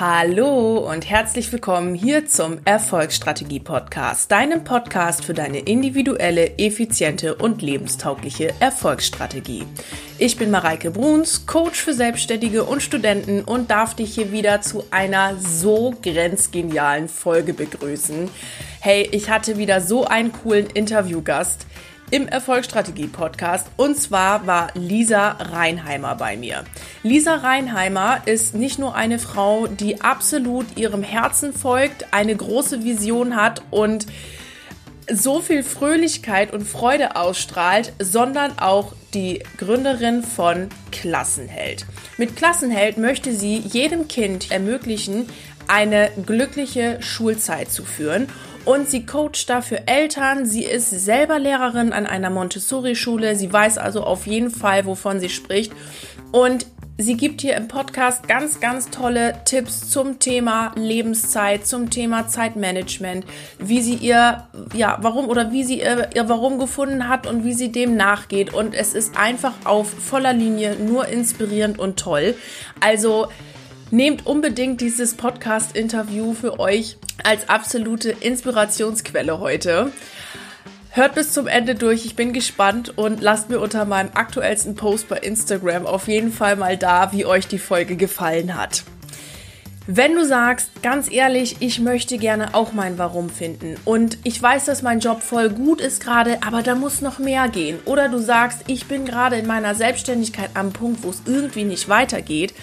Hallo und herzlich willkommen hier zum Erfolgsstrategie Podcast, deinem Podcast für deine individuelle, effiziente und lebenstaugliche Erfolgsstrategie. Ich bin Mareike Bruns, Coach für Selbstständige und Studenten und darf dich hier wieder zu einer so grenzgenialen Folge begrüßen. Hey, ich hatte wieder so einen coolen Interviewgast im Erfolgsstrategie-Podcast. Und zwar war Lisa Reinheimer bei mir. Lisa Reinheimer ist nicht nur eine Frau, die absolut ihrem Herzen folgt, eine große Vision hat und so viel Fröhlichkeit und Freude ausstrahlt, sondern auch die Gründerin von Klassenheld. Mit Klassenheld möchte sie jedem Kind ermöglichen, eine glückliche Schulzeit zu führen und sie coacht dafür Eltern. Sie ist selber Lehrerin an einer Montessori-Schule. Sie weiß also auf jeden Fall, wovon sie spricht. Und Sie gibt hier im Podcast ganz, ganz tolle Tipps zum Thema Lebenszeit, zum Thema Zeitmanagement, wie sie ihr, ja, warum oder wie sie ihr, ihr Warum gefunden hat und wie sie dem nachgeht. Und es ist einfach auf voller Linie nur inspirierend und toll. Also, Nehmt unbedingt dieses Podcast-Interview für euch als absolute Inspirationsquelle heute. Hört bis zum Ende durch, ich bin gespannt und lasst mir unter meinem aktuellsten Post bei Instagram auf jeden Fall mal da, wie euch die Folge gefallen hat. Wenn du sagst, ganz ehrlich, ich möchte gerne auch mein Warum finden und ich weiß, dass mein Job voll gut ist gerade, aber da muss noch mehr gehen. Oder du sagst, ich bin gerade in meiner Selbstständigkeit am Punkt, wo es irgendwie nicht weitergeht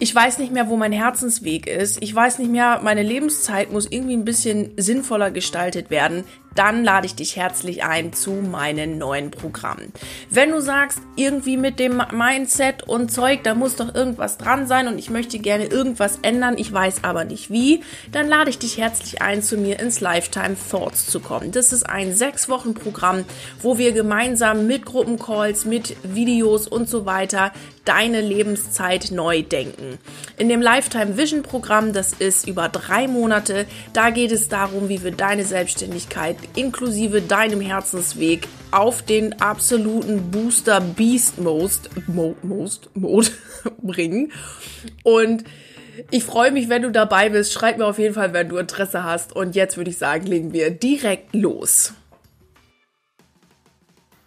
ich weiß nicht mehr, wo mein Herzensweg ist. Ich weiß nicht mehr, meine Lebenszeit muss irgendwie ein bisschen sinnvoller gestaltet werden dann lade ich dich herzlich ein zu meinen neuen Programmen. Wenn du sagst, irgendwie mit dem Mindset und Zeug, da muss doch irgendwas dran sein und ich möchte gerne irgendwas ändern, ich weiß aber nicht wie, dann lade ich dich herzlich ein, zu mir ins Lifetime Thoughts zu kommen. Das ist ein sechs Wochen Programm, wo wir gemeinsam mit Gruppencalls, mit Videos und so weiter deine Lebenszeit neu denken. In dem Lifetime Vision Programm, das ist über drei Monate, da geht es darum, wie wir deine Selbstständigkeit inklusive deinem Herzensweg auf den absoluten Booster Beast Most, Mo, Most Mode bringen. Und ich freue mich, wenn du dabei bist. Schreib mir auf jeden Fall, wenn du Interesse hast. Und jetzt würde ich sagen, legen wir direkt los.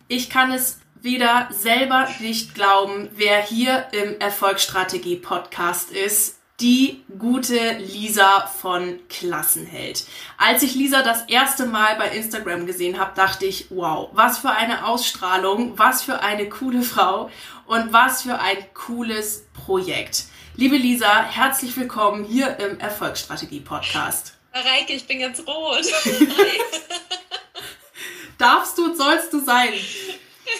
Ich kann es wieder selber nicht glauben, wer hier im Erfolgsstrategie Podcast ist die gute Lisa von Klassenheld. Als ich Lisa das erste Mal bei Instagram gesehen habe, dachte ich, wow, was für eine Ausstrahlung, was für eine coole Frau und was für ein cooles Projekt. Liebe Lisa, herzlich willkommen hier im Erfolgsstrategie Podcast. Reike, ich bin ganz rot. Darfst du, sollst du sein.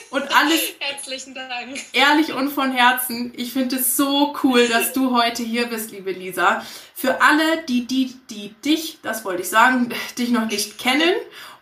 Und alles Herzlichen Dank. ehrlich und von Herzen. Ich finde es so cool, dass du heute hier bist, liebe Lisa. Für alle, die, die, die dich, das wollte ich sagen, dich noch nicht kennen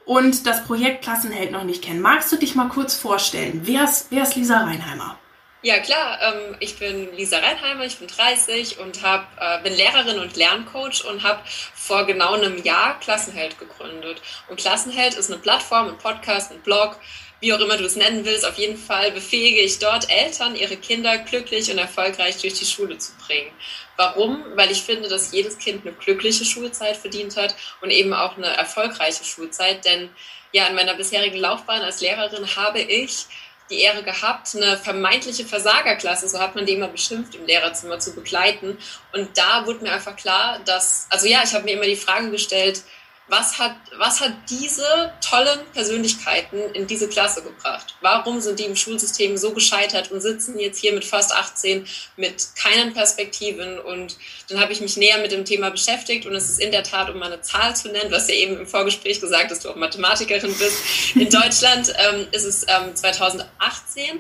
und das Projekt Klassenheld noch nicht kennen, magst du dich mal kurz vorstellen? Wer ist, wer ist Lisa Reinheimer? Ja, klar. Ähm, ich bin Lisa Reinheimer, ich bin 30 und hab, äh, bin Lehrerin und Lerncoach und habe vor genau einem Jahr Klassenheld gegründet. Und Klassenheld ist eine Plattform, ein Podcast, ein Blog, wie auch immer du es nennen willst, auf jeden Fall befähige ich dort Eltern, ihre Kinder glücklich und erfolgreich durch die Schule zu bringen. Warum? Weil ich finde, dass jedes Kind eine glückliche Schulzeit verdient hat und eben auch eine erfolgreiche Schulzeit. Denn ja, in meiner bisherigen Laufbahn als Lehrerin habe ich die Ehre gehabt, eine vermeintliche Versagerklasse, so hat man die immer beschimpft, im Lehrerzimmer zu begleiten. Und da wurde mir einfach klar, dass, also ja, ich habe mir immer die Frage gestellt, was hat, was hat diese tollen Persönlichkeiten in diese Klasse gebracht? Warum sind die im Schulsystem so gescheitert und sitzen jetzt hier mit fast 18 mit keinen Perspektiven? Und dann habe ich mich näher mit dem Thema beschäftigt und es ist in der Tat, um mal eine Zahl zu nennen, hast ja eben im Vorgespräch gesagt, dass du auch Mathematikerin bist. In Deutschland ähm, ist es ähm, 2018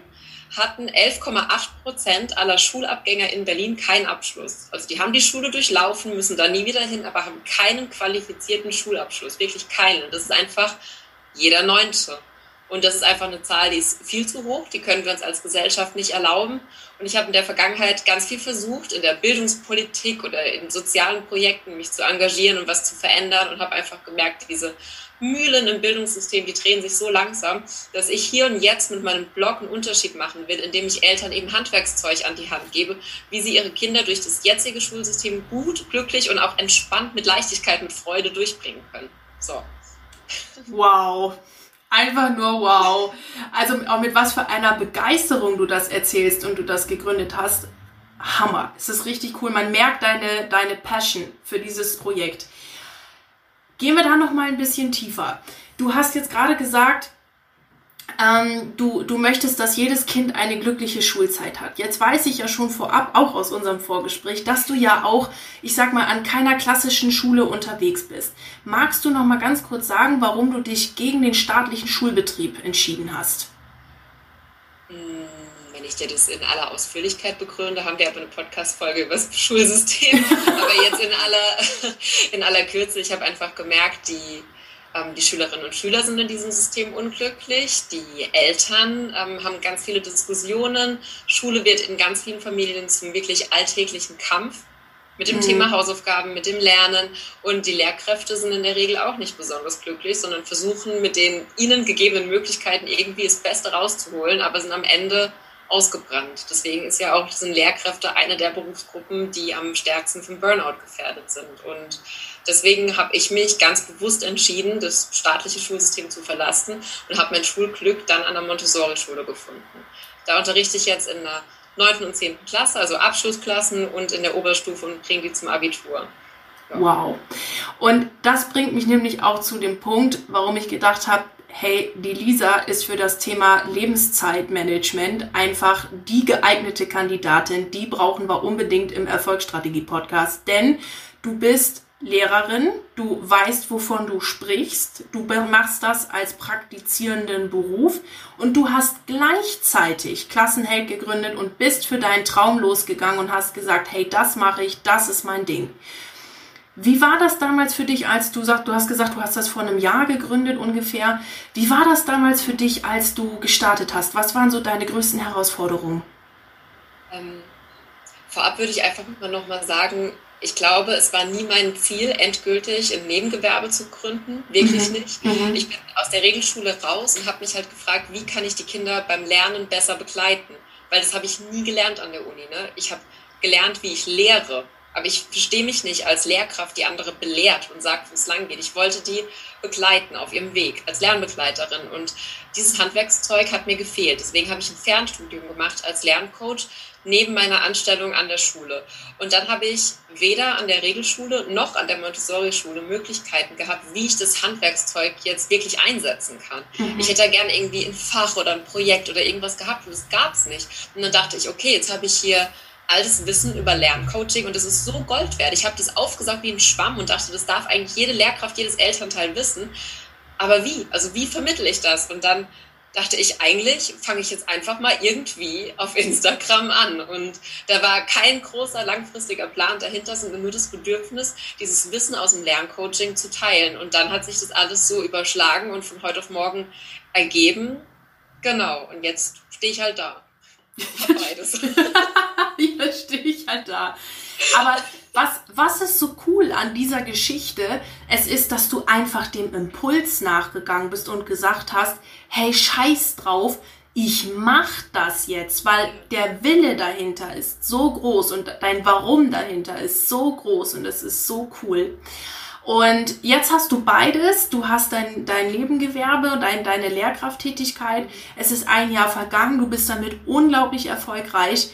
hatten 11,8 Prozent aller Schulabgänger in Berlin keinen Abschluss. Also die haben die Schule durchlaufen, müssen da nie wieder hin, aber haben keinen qualifizierten Schulabschluss, wirklich keinen. Das ist einfach jeder Neunte. Und das ist einfach eine Zahl, die ist viel zu hoch, die können wir uns als Gesellschaft nicht erlauben. Und ich habe in der Vergangenheit ganz viel versucht, in der Bildungspolitik oder in sozialen Projekten mich zu engagieren und was zu verändern und habe einfach gemerkt, diese Mühlen im Bildungssystem, die drehen sich so langsam, dass ich hier und jetzt mit meinem Blog einen Unterschied machen will, indem ich Eltern eben Handwerkszeug an die Hand gebe, wie sie ihre Kinder durch das jetzige Schulsystem gut, glücklich und auch entspannt mit Leichtigkeit, mit Freude durchbringen können. So. Wow, Einfach nur wow. Also auch mit was für einer Begeisterung du das erzählst und du das gegründet hast. Hammer. Es ist richtig cool. Man merkt deine, deine Passion für dieses Projekt. Gehen wir da noch mal ein bisschen tiefer. Du hast jetzt gerade gesagt, ähm, du, du möchtest, dass jedes Kind eine glückliche Schulzeit hat. Jetzt weiß ich ja schon vorab, auch aus unserem Vorgespräch, dass du ja auch, ich sag mal, an keiner klassischen Schule unterwegs bist. Magst du noch mal ganz kurz sagen, warum du dich gegen den staatlichen Schulbetrieb entschieden hast? Hm, wenn ich dir das in aller Ausführlichkeit begründe, haben wir aber eine Podcast-Folge über das Schulsystem. aber jetzt in aller, in aller Kürze, ich habe einfach gemerkt, die ähm, die Schülerinnen und Schüler sind in diesem System unglücklich. Die Eltern ähm, haben ganz viele Diskussionen. Schule wird in ganz vielen Familien zum wirklich alltäglichen Kampf mit dem mhm. Thema Hausaufgaben, mit dem Lernen. Und die Lehrkräfte sind in der Regel auch nicht besonders glücklich, sondern versuchen mit den ihnen gegebenen Möglichkeiten irgendwie das Beste rauszuholen, aber sind am Ende ausgebrannt. Deswegen ist ja auch sind Lehrkräfte eine der Berufsgruppen, die am stärksten vom Burnout gefährdet sind. Und Deswegen habe ich mich ganz bewusst entschieden, das staatliche Schulsystem zu verlassen und habe mein Schulglück dann an der Montessori-Schule gefunden. Da unterrichte ich jetzt in der 9. und 10. Klasse, also Abschlussklassen und in der Oberstufe und bringe die zum Abitur. Wow. Und das bringt mich nämlich auch zu dem Punkt, warum ich gedacht habe, hey, die Lisa ist für das Thema Lebenszeitmanagement einfach die geeignete Kandidatin. Die brauchen wir unbedingt im Erfolgsstrategie-Podcast, denn du bist Lehrerin, du weißt, wovon du sprichst, du machst das als praktizierenden Beruf und du hast gleichzeitig Klassenheld gegründet und bist für deinen Traum losgegangen und hast gesagt, hey, das mache ich, das ist mein Ding. Wie war das damals für dich, als du sagst, du hast gesagt, du hast das vor einem Jahr gegründet ungefähr. Wie war das damals für dich, als du gestartet hast? Was waren so deine größten Herausforderungen? Ähm, vorab würde ich einfach mal nochmal sagen, ich glaube, es war nie mein Ziel, endgültig ein Nebengewerbe zu gründen. Wirklich mhm. nicht. Mhm. Ich bin aus der Regelschule raus und habe mich halt gefragt, wie kann ich die Kinder beim Lernen besser begleiten? Weil das habe ich nie gelernt an der Uni. Ne? Ich habe gelernt, wie ich lehre. Aber ich verstehe mich nicht als Lehrkraft, die andere belehrt und sagt, wo es lang geht. Ich wollte die begleiten auf ihrem Weg als Lernbegleiterin. Und dieses Handwerkszeug hat mir gefehlt. Deswegen habe ich ein Fernstudium gemacht als Lerncoach neben meiner Anstellung an der Schule. Und dann habe ich weder an der Regelschule noch an der Montessori-Schule Möglichkeiten gehabt, wie ich das Handwerkszeug jetzt wirklich einsetzen kann. Mhm. Ich hätte gerne irgendwie ein Fach oder ein Projekt oder irgendwas gehabt und das gab es nicht. Und dann dachte ich, okay, jetzt habe ich hier altes Wissen über Lerncoaching und das ist so Gold wert. Ich habe das aufgesaugt wie ein Schwamm und dachte, das darf eigentlich jede Lehrkraft, jedes Elternteil wissen. Aber wie? Also wie vermittle ich das? Und dann dachte ich, eigentlich fange ich jetzt einfach mal irgendwie auf Instagram an. Und da war kein großer langfristiger Plan dahinter, sondern nur das Bedürfnis, dieses Wissen aus dem Lerncoaching zu teilen. Und dann hat sich das alles so überschlagen und von heute auf morgen ergeben. Genau, und jetzt stehe ich halt da. Beides. Jetzt stehe ich halt da. Aber was, was ist so cool an dieser Geschichte? Es ist, dass du einfach dem Impuls nachgegangen bist und gesagt hast, hey, scheiß drauf, ich mach das jetzt, weil der Wille dahinter ist so groß und dein Warum dahinter ist so groß und es ist so cool. Und jetzt hast du beides. Du hast dein, dein Nebengewerbe, dein, deine Lehrkrafttätigkeit. Es ist ein Jahr vergangen. Du bist damit unglaublich erfolgreich.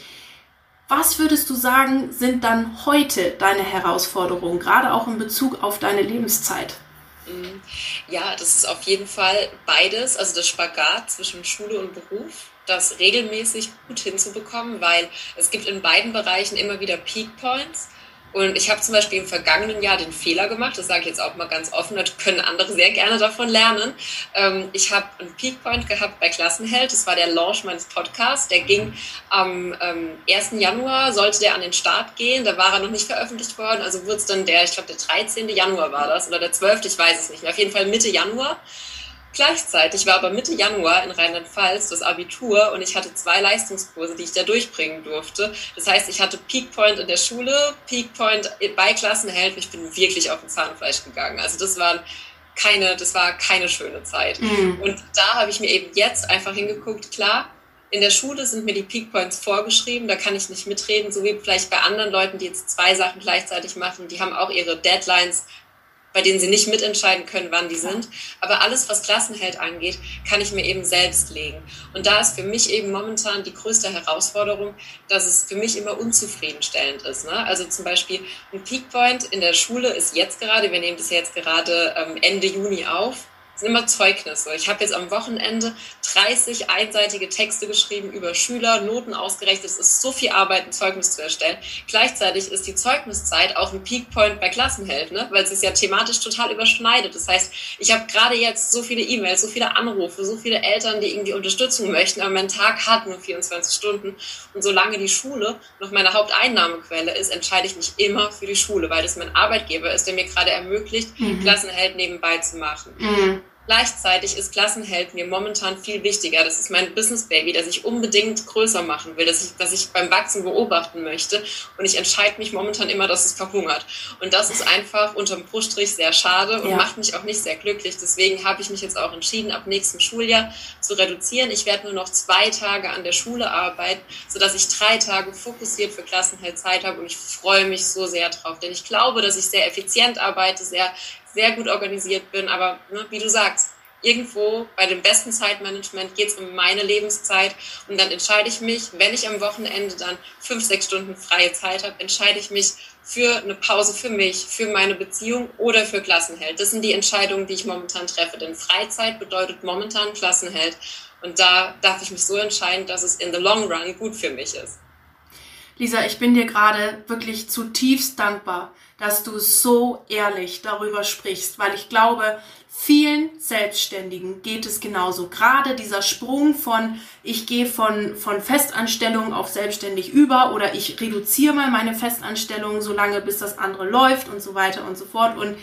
Was würdest du sagen, sind dann heute deine Herausforderungen, gerade auch in Bezug auf deine Lebenszeit? Mhm. Ja, das ist auf jeden Fall beides, also das Spagat zwischen Schule und Beruf, das regelmäßig gut hinzubekommen, weil es gibt in beiden Bereichen immer wieder Peak Points und ich habe zum Beispiel im vergangenen Jahr den Fehler gemacht, das sage ich jetzt auch mal ganz offen, da können andere sehr gerne davon lernen. Ähm, ich habe einen Peakpoint gehabt bei Klassenheld, das war der Launch meines Podcasts, der ging am ähm, 1. Januar, sollte der an den Start gehen, da war er noch nicht veröffentlicht worden, also wurde es dann der, ich glaube der 13. Januar war das oder der 12., ich weiß es nicht mehr, auf jeden Fall Mitte Januar. Gleichzeitig war aber Mitte Januar in Rheinland-Pfalz das Abitur und ich hatte zwei Leistungskurse, die ich da durchbringen durfte. Das heißt, ich hatte Peak Point in der Schule, Peak Point bei Klassenheld. Ich bin wirklich auf den Zahnfleisch gegangen. Also das waren keine, das war keine schöne Zeit. Mhm. Und da habe ich mir eben jetzt einfach hingeguckt, klar, in der Schule sind mir die Peak Points vorgeschrieben, da kann ich nicht mitreden, so wie vielleicht bei anderen Leuten, die jetzt zwei Sachen gleichzeitig machen, die haben auch ihre Deadlines, bei denen sie nicht mitentscheiden können, wann die sind. Aber alles, was Klassenheld angeht, kann ich mir eben selbst legen. Und da ist für mich eben momentan die größte Herausforderung, dass es für mich immer unzufriedenstellend ist. Ne? Also zum Beispiel ein Peakpoint in der Schule ist jetzt gerade, wir nehmen das jetzt gerade ähm, Ende Juni auf, sind immer Zeugnisse. Ich habe jetzt am Wochenende 30 einseitige Texte geschrieben über Schüler, Noten ausgerechnet. Es ist so viel Arbeit, ein Zeugnis zu erstellen. Gleichzeitig ist die Zeugniszeit auch ein Peakpoint bei Klassenheld, ne? weil es sich ja thematisch total überschneidet. Das heißt, ich habe gerade jetzt so viele E-Mails, so viele Anrufe, so viele Eltern, die irgendwie Unterstützung möchten, aber mein Tag hat nur 24 Stunden. Und solange die Schule noch meine Haupteinnahmequelle ist, entscheide ich mich immer für die Schule, weil das mein Arbeitgeber ist, der mir gerade ermöglicht, mhm. Klassenheld nebenbei zu machen. Mhm. Gleichzeitig ist Klassenheld mir momentan viel wichtiger. Das ist mein Business Baby, das ich unbedingt größer machen will, das ich, das ich beim Wachsen beobachten möchte. Und ich entscheide mich momentan immer, dass es verhungert. Und das ist einfach unterm Bruststrich sehr schade und ja. macht mich auch nicht sehr glücklich. Deswegen habe ich mich jetzt auch entschieden, ab nächstem Schuljahr zu reduzieren. Ich werde nur noch zwei Tage an der Schule arbeiten, sodass ich drei Tage fokussiert für Klassenheld Zeit habe. Und ich freue mich so sehr drauf, denn ich glaube, dass ich sehr effizient arbeite, sehr sehr gut organisiert bin. Aber ne, wie du sagst, irgendwo bei dem besten Zeitmanagement geht es um meine Lebenszeit und dann entscheide ich mich, wenn ich am Wochenende dann fünf, sechs Stunden freie Zeit habe, entscheide ich mich für eine Pause für mich, für meine Beziehung oder für Klassenheld. Das sind die Entscheidungen, die ich momentan treffe, denn Freizeit bedeutet momentan Klassenheld und da darf ich mich so entscheiden, dass es in the long run gut für mich ist. Lisa, ich bin dir gerade wirklich zutiefst dankbar, dass du so ehrlich darüber sprichst, weil ich glaube, vielen Selbstständigen geht es genauso. Gerade dieser Sprung von, ich gehe von, von Festanstellung auf selbstständig über oder ich reduziere mal meine Festanstellung so lange, bis das andere läuft und so weiter und so fort. Und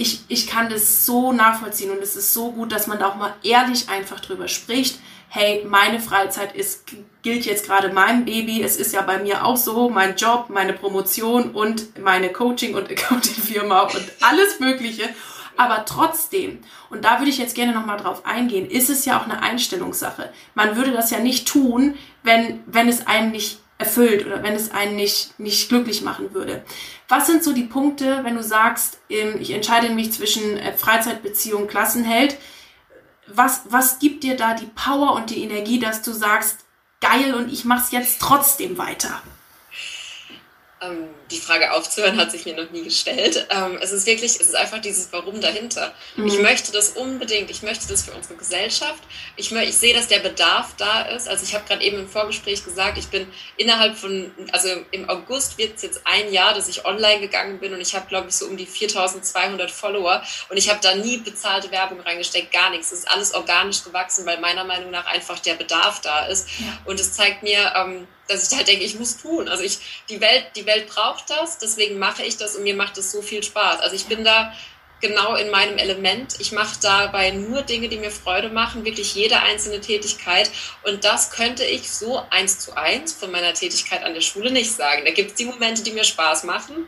ich, ich kann das so nachvollziehen und es ist so gut, dass man da auch mal ehrlich einfach drüber spricht hey, meine Freizeit ist, gilt jetzt gerade meinem Baby. Es ist ja bei mir auch so, mein Job, meine Promotion und meine Coaching- und Accounting-Firma und alles Mögliche. Aber trotzdem, und da würde ich jetzt gerne nochmal drauf eingehen, ist es ja auch eine Einstellungssache. Man würde das ja nicht tun, wenn, wenn es einen nicht erfüllt oder wenn es einen nicht, nicht glücklich machen würde. Was sind so die Punkte, wenn du sagst, ähm, ich entscheide mich zwischen äh, Freizeitbeziehung, Klassenheld? was, was gibt dir da die Power und die Energie, dass du sagst, geil und ich mach's jetzt trotzdem weiter? Ähm, die Frage aufzuhören hat sich mir noch nie gestellt. Ähm, es ist wirklich, es ist einfach dieses Warum dahinter. Mhm. Ich möchte das unbedingt, ich möchte das für unsere Gesellschaft. Ich, ich sehe, dass der Bedarf da ist. Also ich habe gerade eben im Vorgespräch gesagt, ich bin innerhalb von, also im August wird es jetzt ein Jahr, dass ich online gegangen bin und ich habe, glaube ich, so um die 4200 Follower und ich habe da nie bezahlte Werbung reingesteckt, gar nichts. Es ist alles organisch gewachsen, weil meiner Meinung nach einfach der Bedarf da ist. Ja. Und es zeigt mir, ähm, dass ich halt denke, ich muss tun. Also ich, die Welt, die Welt braucht das, deswegen mache ich das und mir macht es so viel Spaß. Also ich bin da genau in meinem Element. Ich mache dabei nur Dinge, die mir Freude machen, wirklich jede einzelne Tätigkeit. Und das könnte ich so eins zu eins von meiner Tätigkeit an der Schule nicht sagen. Da gibt es die Momente, die mir Spaß machen,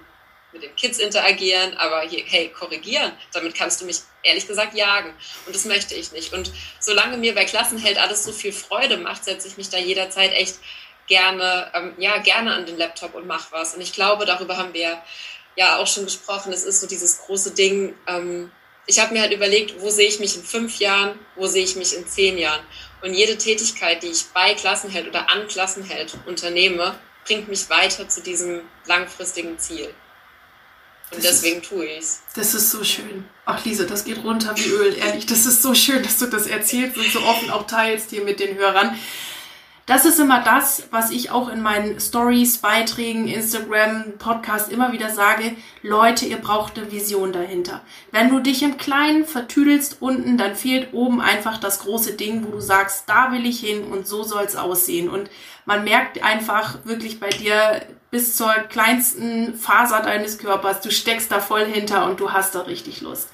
mit den Kids interagieren, aber hier, hey, korrigieren, damit kannst du mich ehrlich gesagt jagen. Und das möchte ich nicht. Und solange mir bei Klassenheld alles so viel Freude macht, setze ich mich da jederzeit echt gerne, ähm, ja, gerne an den Laptop und mach was. Und ich glaube, darüber haben wir ja auch schon gesprochen. Es ist so dieses große Ding. Ähm, ich habe mir halt überlegt, wo sehe ich mich in fünf Jahren, wo sehe ich mich in zehn Jahren. Und jede Tätigkeit, die ich bei Klassenheld oder an Klassenheld unternehme, bringt mich weiter zu diesem langfristigen Ziel. Und das deswegen ist, tue ich es. Das ist so schön. Ach, Lisa, das geht runter wie Öl, ehrlich. Das ist so schön, dass du das erzählst und so offen auch teilst hier mit den Hörern. Das ist immer das, was ich auch in meinen Stories, Beiträgen, Instagram, Podcast immer wieder sage. Leute, ihr braucht eine Vision dahinter. Wenn du dich im Kleinen vertüdelst unten, dann fehlt oben einfach das große Ding, wo du sagst, da will ich hin und so soll es aussehen. Und man merkt einfach wirklich bei dir bis zur kleinsten Faser deines Körpers, du steckst da voll hinter und du hast da richtig Lust.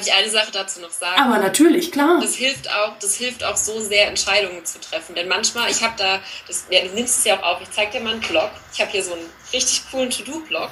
Darf ich eine Sache dazu noch sagen? Aber natürlich, klar. Das hilft auch, das hilft auch so sehr, Entscheidungen zu treffen. Denn manchmal, ich habe da, das, ja, du nimmst es ja auch auf, ich zeige dir mal einen Blog. Ich habe hier so einen richtig coolen To-Do-Blog.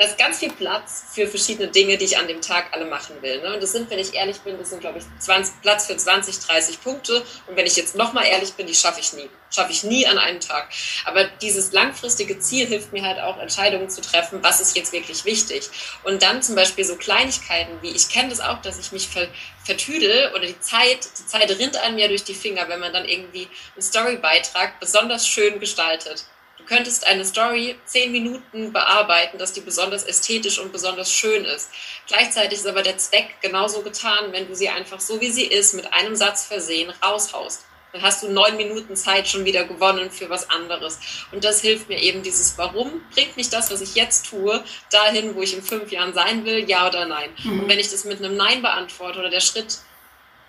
Da ist ganz viel Platz für verschiedene Dinge, die ich an dem Tag alle machen will. Ne? Und das sind, wenn ich ehrlich bin, das sind, glaube ich, 20, Platz für 20, 30 Punkte. Und wenn ich jetzt nochmal ehrlich bin, die schaffe ich nie. Schaffe ich nie an einem Tag. Aber dieses langfristige Ziel hilft mir halt auch, Entscheidungen zu treffen, was ist jetzt wirklich wichtig. Und dann zum Beispiel so Kleinigkeiten wie, ich kenne das auch, dass ich mich ver, vertüdel oder die Zeit, die Zeit rinnt an mir durch die Finger, wenn man dann irgendwie einen Storybeitrag besonders schön gestaltet könntest eine Story zehn Minuten bearbeiten, dass die besonders ästhetisch und besonders schön ist. Gleichzeitig ist aber der Zweck genauso getan, wenn du sie einfach so wie sie ist, mit einem Satz versehen, raushaust. Dann hast du neun Minuten Zeit schon wieder gewonnen für was anderes. Und das hilft mir eben dieses Warum bringt mich das, was ich jetzt tue, dahin, wo ich in fünf Jahren sein will, ja oder nein. Mhm. Und wenn ich das mit einem Nein beantworte oder der Schritt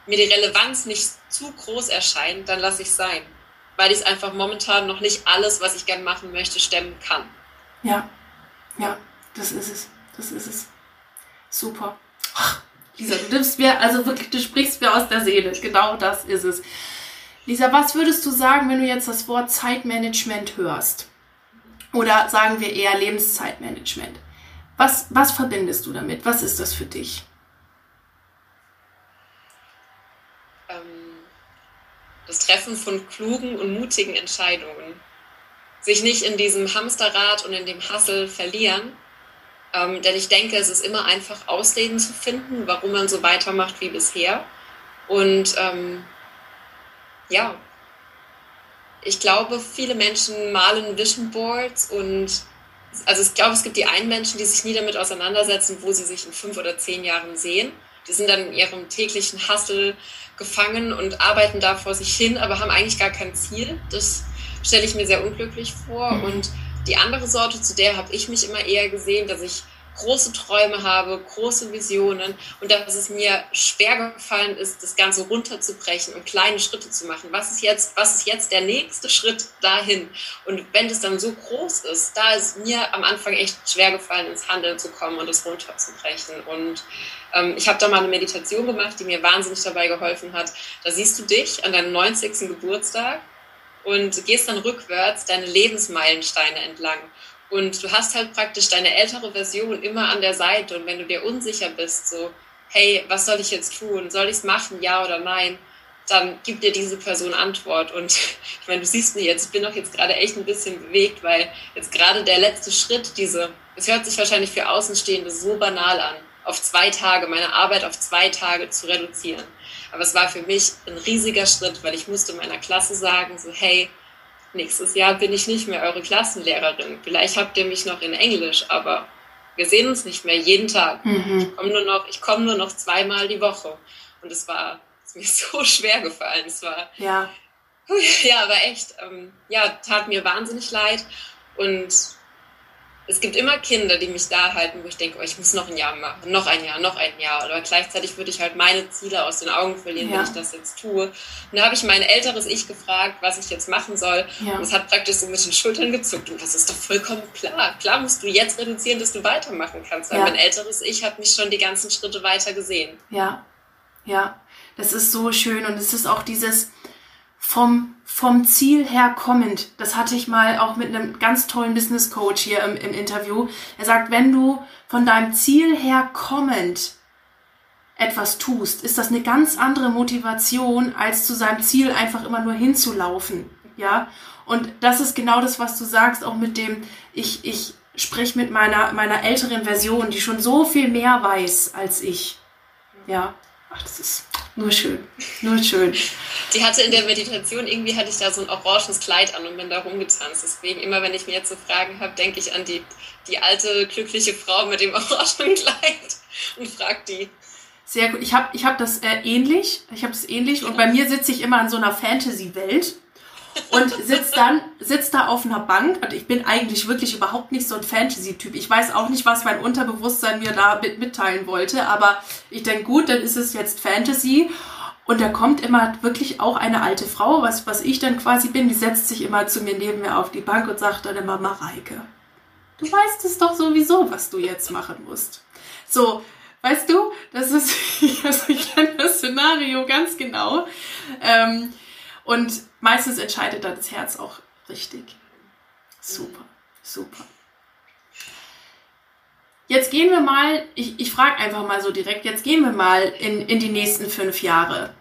mir die Relevanz nicht zu groß erscheint, dann lasse ich es sein weil ich einfach momentan noch nicht alles, was ich gern machen möchte, stemmen kann. Ja, ja, das ist es. Das ist es. Super. Ach, Lisa, du nimmst mir, also wirklich, du sprichst mir aus der Seele. Genau das ist es. Lisa, was würdest du sagen, wenn du jetzt das Wort Zeitmanagement hörst? Oder sagen wir eher Lebenszeitmanagement? Was, was verbindest du damit? Was ist das für dich? Das Treffen von klugen und mutigen Entscheidungen. Sich nicht in diesem Hamsterrad und in dem Hassel verlieren. Ähm, denn ich denke, es ist immer einfach, Ausreden zu finden, warum man so weitermacht wie bisher. Und ähm, ja, ich glaube, viele Menschen malen Vision Boards und also ich glaube, es gibt die einen Menschen, die sich nie damit auseinandersetzen, wo sie sich in fünf oder zehn Jahren sehen. Die sind dann in ihrem täglichen Hustle gefangen und arbeiten da vor sich hin, aber haben eigentlich gar kein Ziel. Das stelle ich mir sehr unglücklich vor. Mhm. Und die andere Sorte, zu der habe ich mich immer eher gesehen, dass ich große Träume habe, große Visionen und dass es mir schwer gefallen ist, das Ganze runterzubrechen und kleine Schritte zu machen. Was ist jetzt, was ist jetzt der nächste Schritt dahin? Und wenn das dann so groß ist, da ist mir am Anfang echt schwer gefallen, ins Handeln zu kommen und es runterzubrechen. Und ähm, ich habe da mal eine Meditation gemacht, die mir wahnsinnig dabei geholfen hat. Da siehst du dich an deinem 90. Geburtstag und gehst dann rückwärts deine Lebensmeilensteine entlang. Und du hast halt praktisch deine ältere Version immer an der Seite. Und wenn du dir unsicher bist, so, hey, was soll ich jetzt tun? Soll ich es machen, ja oder nein? Dann gibt dir diese Person Antwort. Und ich meine, du siehst mir jetzt, ich bin doch jetzt gerade echt ein bisschen bewegt, weil jetzt gerade der letzte Schritt, diese, es hört sich wahrscheinlich für Außenstehende so banal an, auf zwei Tage, meine Arbeit auf zwei Tage zu reduzieren. Aber es war für mich ein riesiger Schritt, weil ich musste meiner Klasse sagen, so, hey, nächstes Jahr bin ich nicht mehr eure Klassenlehrerin. Vielleicht habt ihr mich noch in Englisch, aber wir sehen uns nicht mehr jeden Tag. Mhm. Ich komme nur, noch, komm nur noch zweimal die Woche. Und es war es mir so schwer gefallen. Es war, ja, ja aber echt, ähm, ja, tat mir wahnsinnig leid. Und es gibt immer Kinder, die mich da halten, wo ich denke, oh, ich muss noch ein Jahr machen, noch ein Jahr, noch ein Jahr. Aber gleichzeitig würde ich halt meine Ziele aus den Augen verlieren, ja. wenn ich das jetzt tue. Und da habe ich mein älteres Ich gefragt, was ich jetzt machen soll. Ja. Und es hat praktisch so ein bisschen Schultern gezuckt. Und das ist doch vollkommen klar. Klar musst du jetzt reduzieren, dass du weitermachen kannst. Aber ja. mein älteres Ich hat mich schon die ganzen Schritte weiter gesehen. Ja, ja. Das ist so schön. Und es ist auch dieses vom vom Ziel her kommend. Das hatte ich mal auch mit einem ganz tollen Business Coach hier im, im Interview. Er sagt, wenn du von deinem Ziel her kommend etwas tust, ist das eine ganz andere Motivation, als zu seinem Ziel einfach immer nur hinzulaufen. Ja, und das ist genau das, was du sagst, auch mit dem, ich, ich sprich mit meiner, meiner älteren Version, die schon so viel mehr weiß als ich. Ja, ach, das ist nur schön, nur schön. Die hatte in der Meditation, irgendwie hatte ich da so ein oranges Kleid an und bin da rumgetanzt. Deswegen, immer wenn ich mir jetzt so Fragen habe, denke ich an die, die alte, glückliche Frau mit dem orangen Kleid und frage die. Sehr gut. Ich habe ich hab das äh, ähnlich. Ich habe das ähnlich. Und bei mir sitze ich immer in so einer Fantasy-Welt und sitzt dann, sitzt da auf einer Bank und ich bin eigentlich wirklich überhaupt nicht so ein Fantasy-Typ. Ich weiß auch nicht, was mein Unterbewusstsein mir da mit, mitteilen wollte, aber ich denke, gut, dann ist es jetzt Fantasy. Und da kommt immer wirklich auch eine alte Frau, was, was ich dann quasi bin, die setzt sich immer zu mir neben mir auf die Bank und sagt dann immer, Mareike, du weißt es doch sowieso, was du jetzt machen musst. So, Weißt du, das ist, also ich kenne das Szenario ganz genau. Ähm, und meistens entscheidet da das Herz auch richtig. Super, super. Jetzt gehen wir mal, ich, ich frage einfach mal so direkt, jetzt gehen wir mal in, in die nächsten fünf Jahre.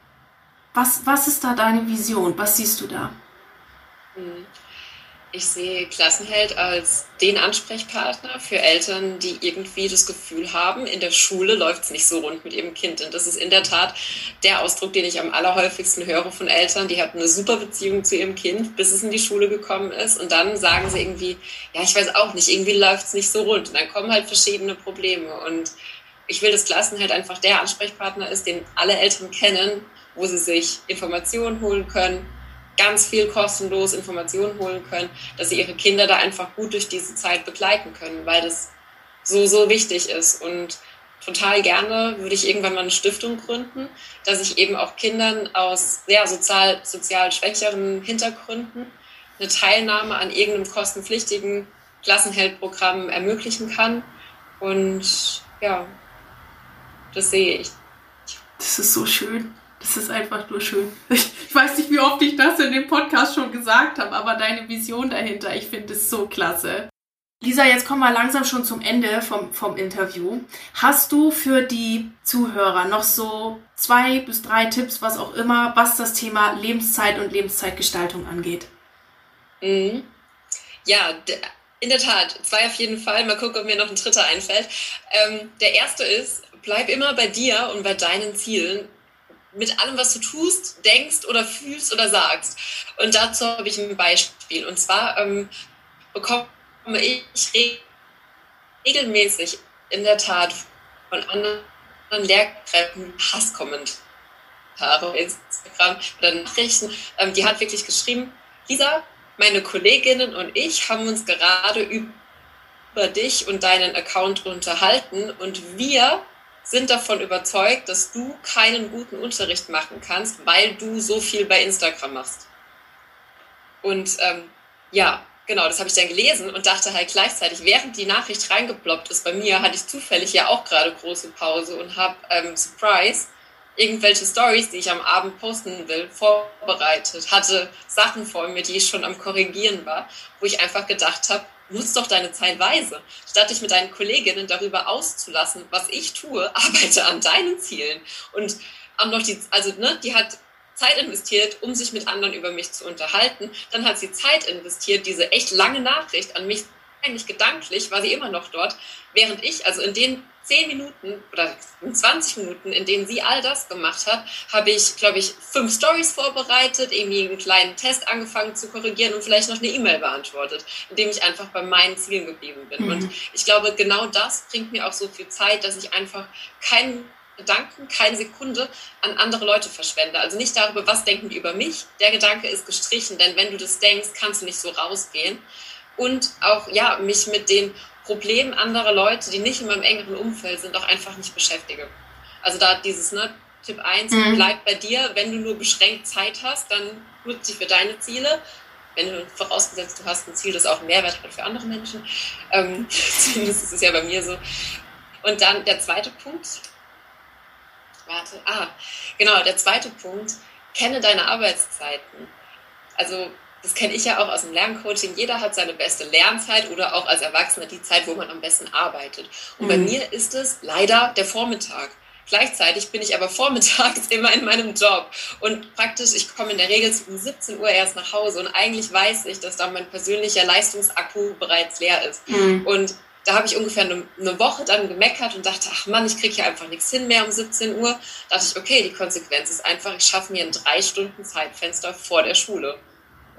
Was, was ist da deine Vision? Was siehst du da? Mhm. Ich sehe Klassenheld als den Ansprechpartner für Eltern, die irgendwie das Gefühl haben, in der Schule läuft es nicht so rund mit ihrem Kind. Und das ist in der Tat der Ausdruck, den ich am allerhäufigsten höre von Eltern. Die hatten eine super Beziehung zu ihrem Kind, bis es in die Schule gekommen ist. Und dann sagen sie irgendwie, ja, ich weiß auch nicht, irgendwie läuft es nicht so rund. Und dann kommen halt verschiedene Probleme. Und ich will, dass Klassenheld einfach der Ansprechpartner ist, den alle Eltern kennen, wo sie sich Informationen holen können, ganz viel kostenlos Informationen holen können, dass sie ihre Kinder da einfach gut durch diese Zeit begleiten können, weil das so, so wichtig ist. Und total gerne würde ich irgendwann mal eine Stiftung gründen, dass ich eben auch Kindern aus sehr sozial, sozial schwächeren Hintergründen eine Teilnahme an irgendeinem kostenpflichtigen Klassenheldprogramm ermöglichen kann. Und ja, das sehe ich. Das ist so schön. Das ist einfach nur schön. Ich weiß nicht, wie oft ich das in dem Podcast schon gesagt habe, aber deine Vision dahinter, ich finde es so klasse. Lisa, jetzt kommen wir langsam schon zum Ende vom, vom Interview. Hast du für die Zuhörer noch so zwei bis drei Tipps, was auch immer, was das Thema Lebenszeit und Lebenszeitgestaltung angeht? Mhm. Ja, in der Tat, zwei auf jeden Fall. Mal gucken, ob mir noch ein dritter einfällt. Ähm, der erste ist, bleib immer bei dir und bei deinen Zielen mit allem, was du tust, denkst oder fühlst oder sagst. Und dazu habe ich ein Beispiel. Und zwar ähm, bekomme ich regelmäßig in der Tat von anderen Lehrkräften Hasskommentare auf Instagram oder Nachrichten. Ähm, die hat wirklich geschrieben, Lisa, meine Kolleginnen und ich haben uns gerade über dich und deinen Account unterhalten und wir sind davon überzeugt, dass du keinen guten Unterricht machen kannst, weil du so viel bei Instagram machst. Und ähm, ja, genau, das habe ich dann gelesen und dachte halt gleichzeitig, während die Nachricht reingeploppt ist bei mir, hatte ich zufällig ja auch gerade große Pause und habe, ähm, Surprise, irgendwelche Stories, die ich am Abend posten will, vorbereitet, hatte Sachen vor mir, die ich schon am Korrigieren war, wo ich einfach gedacht habe, nutz doch deine Zeit weise. Statt dich mit deinen Kolleginnen darüber auszulassen, was ich tue, arbeite an deinen Zielen. Und auch noch die, also, ne, die hat Zeit investiert, um sich mit anderen über mich zu unterhalten. Dann hat sie Zeit investiert, diese echt lange Nachricht an mich, eigentlich gedanklich, war sie immer noch dort, während ich, also in den zehn Minuten oder 20 Minuten, in denen sie all das gemacht hat, habe ich, glaube ich, fünf Stories vorbereitet, irgendwie einen kleinen Test angefangen zu korrigieren und vielleicht noch eine E-Mail beantwortet, indem ich einfach bei meinen Zielen geblieben bin. Mhm. Und ich glaube, genau das bringt mir auch so viel Zeit, dass ich einfach keinen Gedanken, keine Sekunde an andere Leute verschwende. Also nicht darüber, was denken die über mich. Der Gedanke ist gestrichen, denn wenn du das denkst, kannst du nicht so rausgehen. Und auch, ja, mich mit den Problem anderer Leute, die nicht in meinem engeren Umfeld sind, auch einfach nicht beschäftige. Also da dieses, ne, Tipp 1, mhm. bleib bei dir, wenn du nur beschränkt Zeit hast, dann nutze sie für deine Ziele. Wenn du vorausgesetzt, du hast ein Ziel, das auch einen Mehrwert hat für andere Menschen. Ähm, zumindest ist es ja bei mir so. Und dann der zweite Punkt. Warte, ah, genau, der zweite Punkt. Kenne deine Arbeitszeiten. Also das kenne ich ja auch aus dem Lerncoaching, jeder hat seine beste Lernzeit oder auch als Erwachsener die Zeit, wo man am besten arbeitet. Und mhm. bei mir ist es leider der Vormittag. Gleichzeitig bin ich aber vormittags immer in meinem Job und praktisch, ich komme in der Regel um 17 Uhr erst nach Hause und eigentlich weiß ich, dass da mein persönlicher Leistungsakku bereits leer ist. Mhm. Und da habe ich ungefähr eine, eine, Woche dann gemeckert und dachte, ach Mann, ich kriege hier einfach nichts hin mehr um 17 Uhr. Da dachte ich, okay, die Konsequenz ist einfach, ich schaffe mir ein drei Stunden Zeitfenster vor der Schule.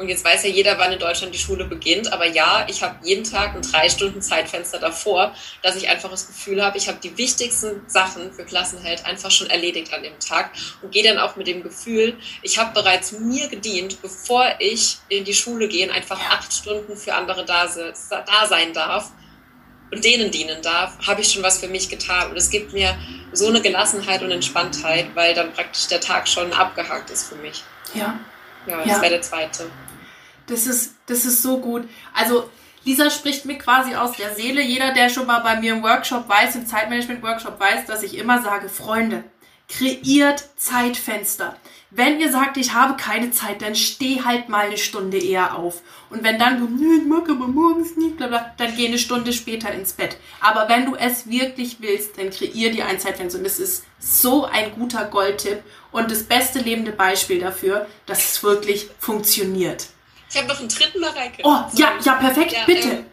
Und jetzt weiß ja jeder, wann in Deutschland die Schule beginnt. Aber ja, ich habe jeden Tag ein drei Stunden Zeitfenster davor, dass ich einfach das Gefühl habe, ich habe die wichtigsten Sachen für Klassenheld einfach schon erledigt an dem Tag und gehe dann auch mit dem Gefühl, ich habe bereits mir gedient, bevor ich in die Schule gehe, einfach acht Stunden für andere da, da sein darf und denen dienen darf, habe ich schon was für mich getan. Und es gibt mir so eine Gelassenheit und Entspanntheit, weil dann praktisch der Tag schon abgehakt ist für mich. Ja. Ja, das ja. wäre der zweite. Das ist, das ist so gut. Also Lisa spricht mir quasi aus der Seele. Jeder, der schon mal bei mir im Workshop weiß, im Zeitmanagement-Workshop weiß, dass ich immer sage, Freunde, kreiert Zeitfenster. Wenn ihr sagt, ich habe keine Zeit, dann steh halt mal eine Stunde eher auf. Und wenn dann du, ich mag aber morgens nicht, bla bla, dann geh eine Stunde später ins Bett. Aber wenn du es wirklich willst, dann kreier dir ein Zeitfenster. Und das ist so ein guter Goldtipp und das beste lebende Beispiel dafür, dass es wirklich funktioniert. Ich habe noch einen dritten Mareike. Oh, so, ja, ja, perfekt, ja, bitte. Ähm,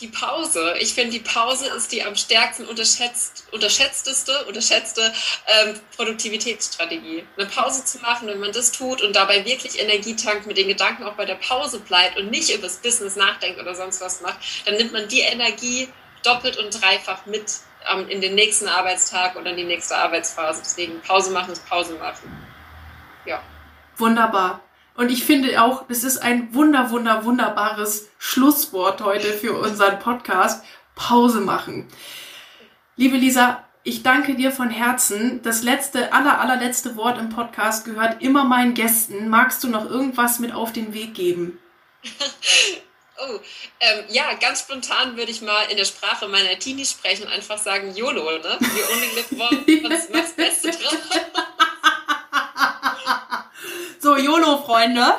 die Pause. Ich finde, die Pause ist die am stärksten unterschätzt, unterschätzteste, unterschätzte ähm, Produktivitätsstrategie. Eine Pause zu machen, wenn man das tut und dabei wirklich Energie tankt, mit den Gedanken auch bei der Pause bleibt und nicht über das Business nachdenkt oder sonst was macht, dann nimmt man die Energie doppelt und dreifach mit ähm, in den nächsten Arbeitstag oder in die nächste Arbeitsphase. Deswegen Pause machen ist Pause machen. Ja. Wunderbar. Und ich finde auch, das ist ein wunder, wunder, wunderbares Schlusswort heute für unseren Podcast. Pause machen. Liebe Lisa, ich danke dir von Herzen. Das letzte, aller, allerletzte Wort im Podcast gehört immer meinen Gästen. Magst du noch irgendwas mit auf den Weg geben? Oh, ähm, ja, ganz spontan würde ich mal in der Sprache meiner Teenies sprechen und einfach sagen YOLO, ne? You only live once, was das Beste drauf. So, YOLO-Freunde.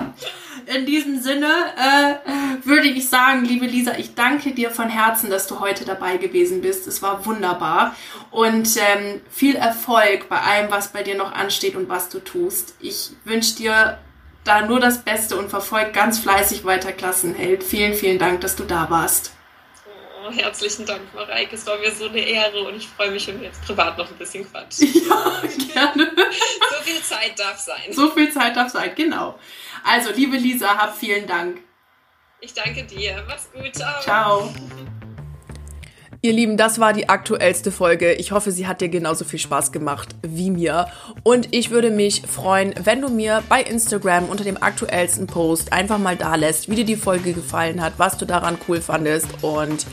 In diesem Sinne äh, würde ich sagen, liebe Lisa, ich danke dir von Herzen, dass du heute dabei gewesen bist. Es war wunderbar. Und ähm, viel Erfolg bei allem, was bei dir noch ansteht und was du tust. Ich wünsche dir da nur das Beste und verfolg ganz fleißig weiter Klassenheld. Vielen, vielen Dank, dass du da warst. Oh, herzlichen Dank, Mareike. Es war mir so eine Ehre und ich freue mich, wenn wir jetzt privat noch ein bisschen quatschen. Ja, gerne. so viel Zeit darf sein. So viel Zeit darf sein, genau. Also, liebe Lisa, hab vielen Dank. Ich danke dir. Mach's gut. Ciao. Ciao. Ihr Lieben, das war die aktuellste Folge. Ich hoffe, sie hat dir genauso viel Spaß gemacht wie mir. Und ich würde mich freuen, wenn du mir bei Instagram unter dem aktuellsten Post einfach mal da lässt, wie dir die Folge gefallen hat, was du daran cool fandest und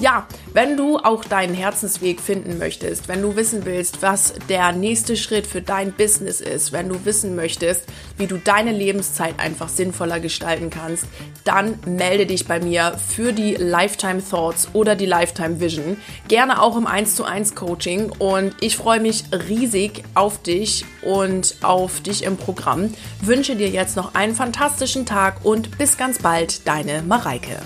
ja, wenn du auch deinen Herzensweg finden möchtest, wenn du wissen willst, was der nächste Schritt für dein Business ist, wenn du wissen möchtest, wie du deine Lebenszeit einfach sinnvoller gestalten kannst, dann melde dich bei mir für die Lifetime Thoughts oder die Lifetime Vision. Gerne auch im 1 zu 1 Coaching und ich freue mich riesig auf dich und auf dich im Programm. Wünsche dir jetzt noch einen fantastischen Tag und bis ganz bald, deine Mareike.